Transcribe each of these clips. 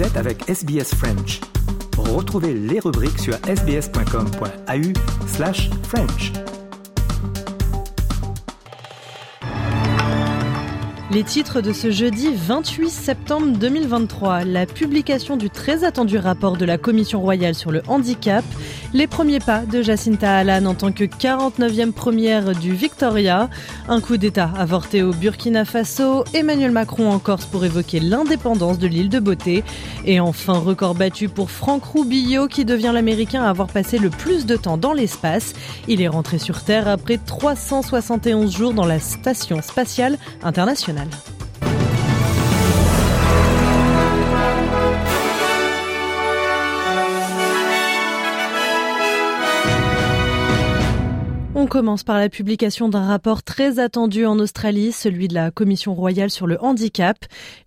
Êtes avec SBS French. Retrouvez les rubriques sur sbs.com.au slash French. Les titres de ce jeudi 28 septembre 2023, la publication du très attendu rapport de la Commission royale sur le handicap, les premiers pas de Jacinta Allan en tant que 49e première du Victoria, un coup d'État avorté au Burkina Faso, Emmanuel Macron en Corse pour évoquer l'indépendance de l'île de Beauté, et enfin record battu pour Franck Rubio qui devient l'Américain à avoir passé le plus de temps dans l'espace. Il est rentré sur Terre après 371 jours dans la Station spatiale internationale. On commence par la publication d'un rapport très attendu en Australie, celui de la Commission royale sur le handicap.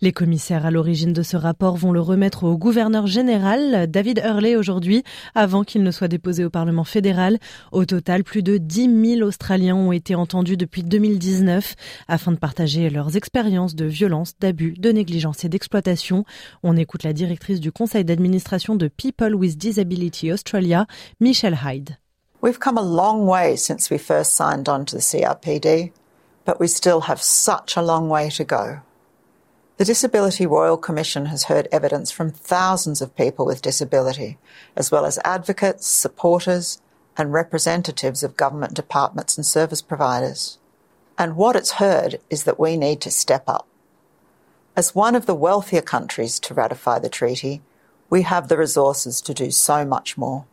Les commissaires à l'origine de ce rapport vont le remettre au gouverneur général, David Hurley, aujourd'hui, avant qu'il ne soit déposé au Parlement fédéral. Au total, plus de 10 000 Australiens ont été entendus depuis 2019 afin de partager leurs expériences de violence, d'abus, de négligence et d'exploitation. On écoute la directrice du conseil d'administration de People with Disability Australia, Michelle Hyde. We've come a long way since we first signed on to the CRPD, but we still have such a long way to go. The Disability Royal Commission has heard evidence from thousands of people with disability, as well as advocates, supporters, and representatives of government departments and service providers. And what it's heard is that we need to step up. As one of the wealthier countries to ratify the treaty, we have the resources to do so much more.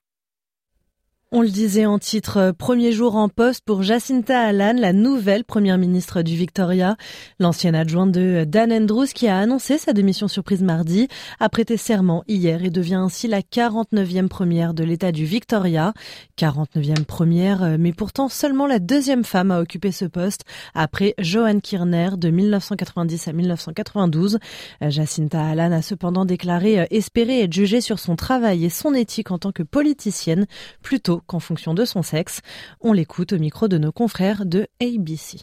On le disait en titre, euh, premier jour en poste pour Jacinta Allan, la nouvelle première ministre du Victoria. L'ancienne adjointe de Dan Andrews qui a annoncé sa démission surprise mardi a prêté serment hier et devient ainsi la 49e première de l'État du Victoria. 49e première, euh, mais pourtant seulement la deuxième femme à occuper ce poste après Joanne Kirner de 1990 à 1992. Euh, Jacinta Allan a cependant déclaré espérer être jugée sur son travail et son éthique en tant que politicienne plutôt qu'en fonction de son sexe. On l'écoute au micro de nos confrères de ABC.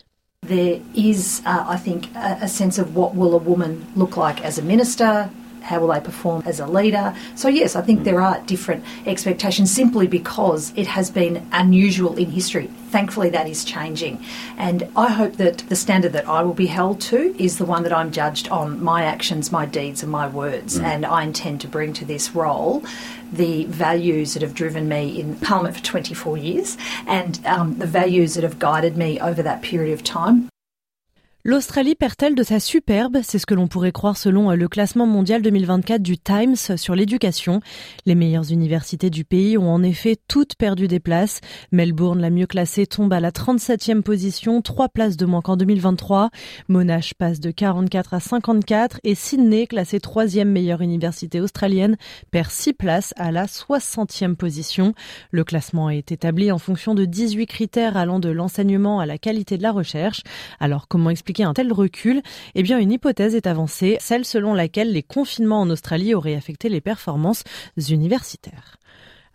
There is, uh, I think, a, a sense of what will a woman look like as a minister, how will they perform as a leader? So, yes, I think there are different expectations simply because it has been unusual in history. Thankfully, that is changing. And I hope that the standard that I will be held to is the one that I'm judged on my actions, my deeds, and my words. Mm. And I intend to bring to this role the values that have driven me in Parliament for 24 years and um, the values that have guided me over that period of time. L'Australie perd-elle de sa superbe? C'est ce que l'on pourrait croire selon euh, le classement mondial 2024 du Times sur l'éducation. Les meilleures universités du pays ont en effet toutes perdu des places. Melbourne, la mieux classée, tombe à la 37e position, trois places de moins qu'en 2023. Monash passe de 44 à 54 et Sydney, classée troisième meilleure université australienne, perd six places à la 60e position. Le classement est établi en fonction de 18 critères allant de l'enseignement à la qualité de la recherche. Alors comment expliquer un tel recul Eh bien, une hypothèse est avancée, celle selon laquelle les confinements en Australie auraient affecté les performances universitaires.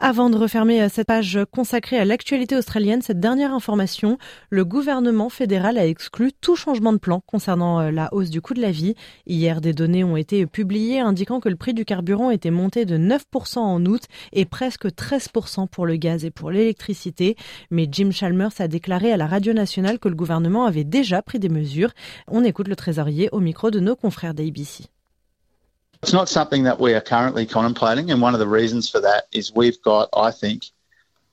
Avant de refermer euh, cette page consacrée à l'actualité australienne, cette dernière information, le gouvernement fédéral a exclu tout changement de plan concernant euh, la hausse du coût de la vie. Hier, des données ont été publiées indiquant que le prix du carburant était monté de 9% en août et presque 13% pour le gaz et pour l'électricité. Mais Jim Chalmers a déclaré à la radio nationale que le gouvernement avait déjà pris des mesures. On écoute le trésorier au micro de nos confrères d'ABC. It's not something that we are currently contemplating, and one of the reasons for that is we've got, I think,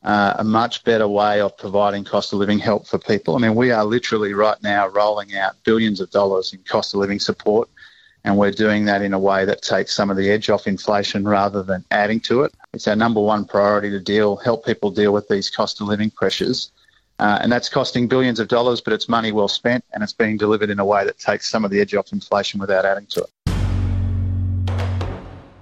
uh, a much better way of providing cost of living help for people. I mean, we are literally right now rolling out billions of dollars in cost of living support, and we're doing that in a way that takes some of the edge off inflation rather than adding to it. It's our number one priority to deal, help people deal with these cost of living pressures. Uh, and that's costing billions of dollars, but it's money well spent, and it's being delivered in a way that takes some of the edge off inflation without adding to it.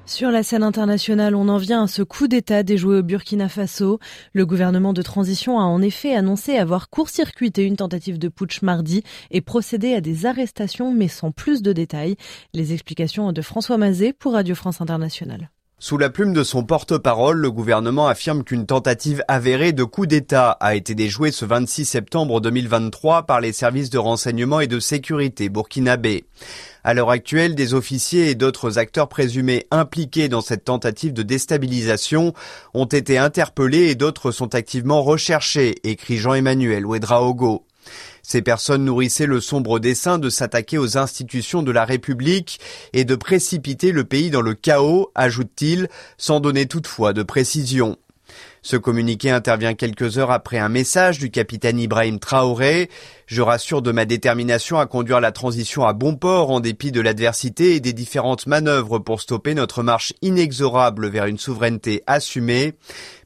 Sur la scène internationale, on en vient à ce coup d'État déjoué au Burkina Faso. Le gouvernement de transition a en effet annoncé avoir court-circuité une tentative de putsch mardi et procédé à des arrestations, mais sans plus de détails. Les explications de François Mazet pour Radio France Internationale. Sous la plume de son porte-parole, le gouvernement affirme qu'une tentative avérée de coup d'État a été déjouée ce 26 septembre 2023 par les services de renseignement et de sécurité burkinabés. À l'heure actuelle, des officiers et d'autres acteurs présumés impliqués dans cette tentative de déstabilisation ont été interpellés et d'autres sont activement recherchés, écrit Jean-Emmanuel Ouedraogo. Ces personnes nourrissaient le sombre dessein de s'attaquer aux institutions de la République et de précipiter le pays dans le chaos, ajoute-t-il, sans donner toutefois de précision. Ce communiqué intervient quelques heures après un message du capitaine Ibrahim Traoré. Je rassure de ma détermination à conduire la transition à bon port en dépit de l'adversité et des différentes manœuvres pour stopper notre marche inexorable vers une souveraineté assumée.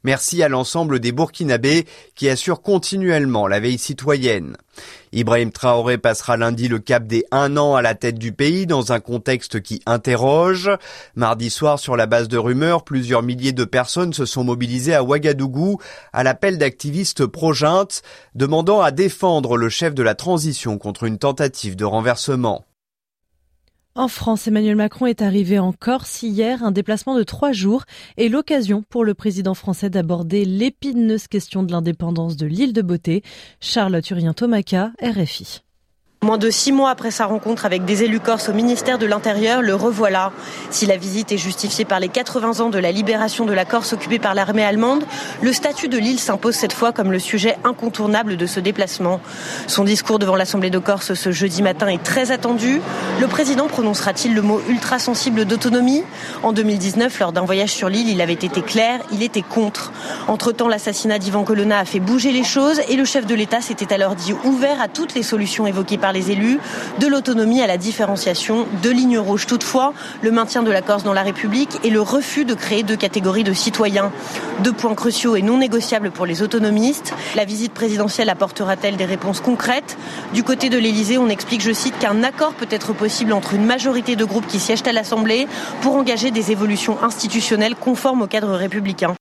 Merci à l'ensemble des Burkinabés qui assurent continuellement la veille citoyenne. Ibrahim Traoré passera lundi le cap des un an à la tête du pays dans un contexte qui interroge. Mardi soir, sur la base de rumeurs, plusieurs milliers de personnes se sont mobilisées à Ouagadougou à l'appel d'activistes pro demandant à défendre le chef de la transition contre une tentative de renversement. En France, Emmanuel Macron est arrivé en Corse hier, un déplacement de trois jours et l'occasion pour le président français d'aborder l'épineuse question de l'indépendance de l'île de Beauté. Charles Turien-Tomaca, RFI. Moins de six mois après sa rencontre avec des élus corses au ministère de l'Intérieur, le revoilà. Si la visite est justifiée par les 80 ans de la libération de la Corse occupée par l'armée allemande, le statut de l'île s'impose cette fois comme le sujet incontournable de ce déplacement. Son discours devant l'Assemblée de Corse ce jeudi matin est très attendu. Le président prononcera-t-il le mot ultra sensible d'autonomie? En 2019, lors d'un voyage sur l'île, il avait été clair, il était contre. Entre-temps, l'assassinat d'Ivan Colonna a fait bouger les choses et le chef de l'État s'était alors dit ouvert à toutes les solutions évoquées par les élus, de l'autonomie à la différenciation, de lignes rouges. Toutefois, le maintien de la Corse dans la République et le refus de créer deux catégories de citoyens. Deux points cruciaux et non négociables pour les autonomistes. La visite présidentielle apportera-t-elle des réponses concrètes? Du côté de l'Élysée, on explique, je cite, qu'un accord peut être possible entre une majorité de groupes qui siègent à l'Assemblée pour engager des évolutions institutionnelles conformes au cadre républicain.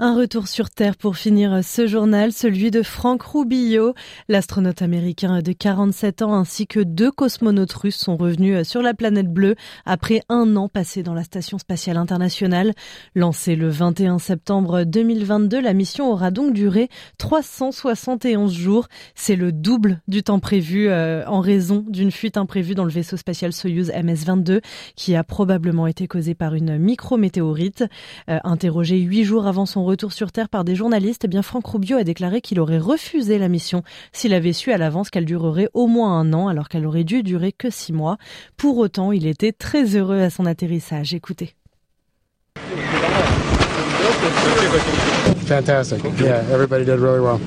Un retour sur Terre pour finir ce journal, celui de Frank Rubio. L'astronaute américain de 47 ans ainsi que deux cosmonautes russes sont revenus sur la planète bleue après un an passé dans la Station spatiale internationale. Lancée le 21 septembre 2022, la mission aura donc duré 371 jours. C'est le double du temps prévu euh, en raison d'une fuite imprévue dans le vaisseau spatial Soyuz MS-22 qui a probablement été causée par une micrométéorite. Euh, interrogé huit jours avant son retour sur Terre par des journalistes, eh bien Franck Rubio a déclaré qu'il aurait refusé la mission s'il avait su à l'avance qu'elle durerait au moins un an alors qu'elle aurait dû durer que six mois. Pour autant, il était très heureux à son atterrissage. Écoutez. Fantastic. Yeah, everybody did really well.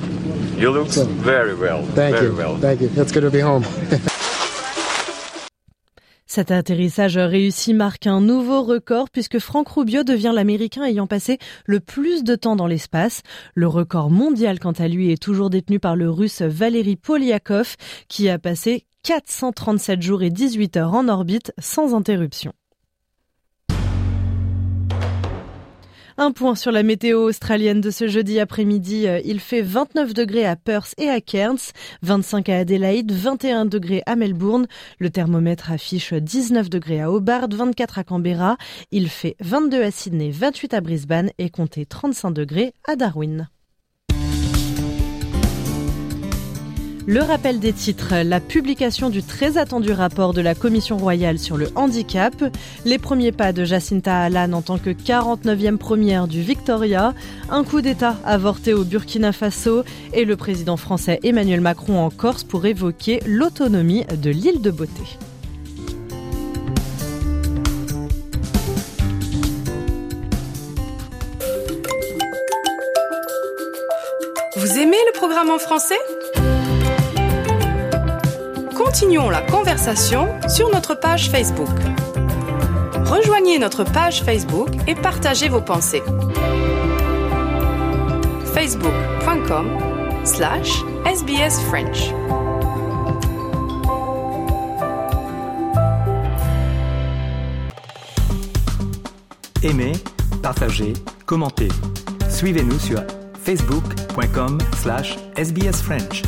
You look very well. Thank very you. well. Thank you. It's good to be home. Cet atterrissage réussi marque un nouveau record puisque Franck Rubio devient l'Américain ayant passé le plus de temps dans l'espace. Le record mondial, quant à lui, est toujours détenu par le Russe Valery Polyakov qui a passé 437 jours et 18 heures en orbite sans interruption. Un point sur la météo australienne de ce jeudi après-midi. Euh, il fait 29 degrés à Perth et à Cairns, 25 à Adelaide, 21 degrés à Melbourne. Le thermomètre affiche 19 degrés à Hobart, 24 à Canberra. Il fait 22 à Sydney, 28 à Brisbane et comptez 35 degrés à Darwin. Le rappel des titres, la publication du très attendu rapport de la Commission royale sur le handicap, les premiers pas de Jacinta Allan en tant que 49e première du Victoria, un coup d'État avorté au Burkina Faso. Et le président français Emmanuel Macron en Corse pour évoquer l'autonomie de l'île de Beauté. Vous aimez le programme en français? Continuons la conversation sur notre page Facebook. Rejoignez notre page Facebook et partagez vos pensées. facebook.com slash sbsfrench. Aimez, partagez, commentez. Suivez-nous sur facebook.com slash sbsfrench.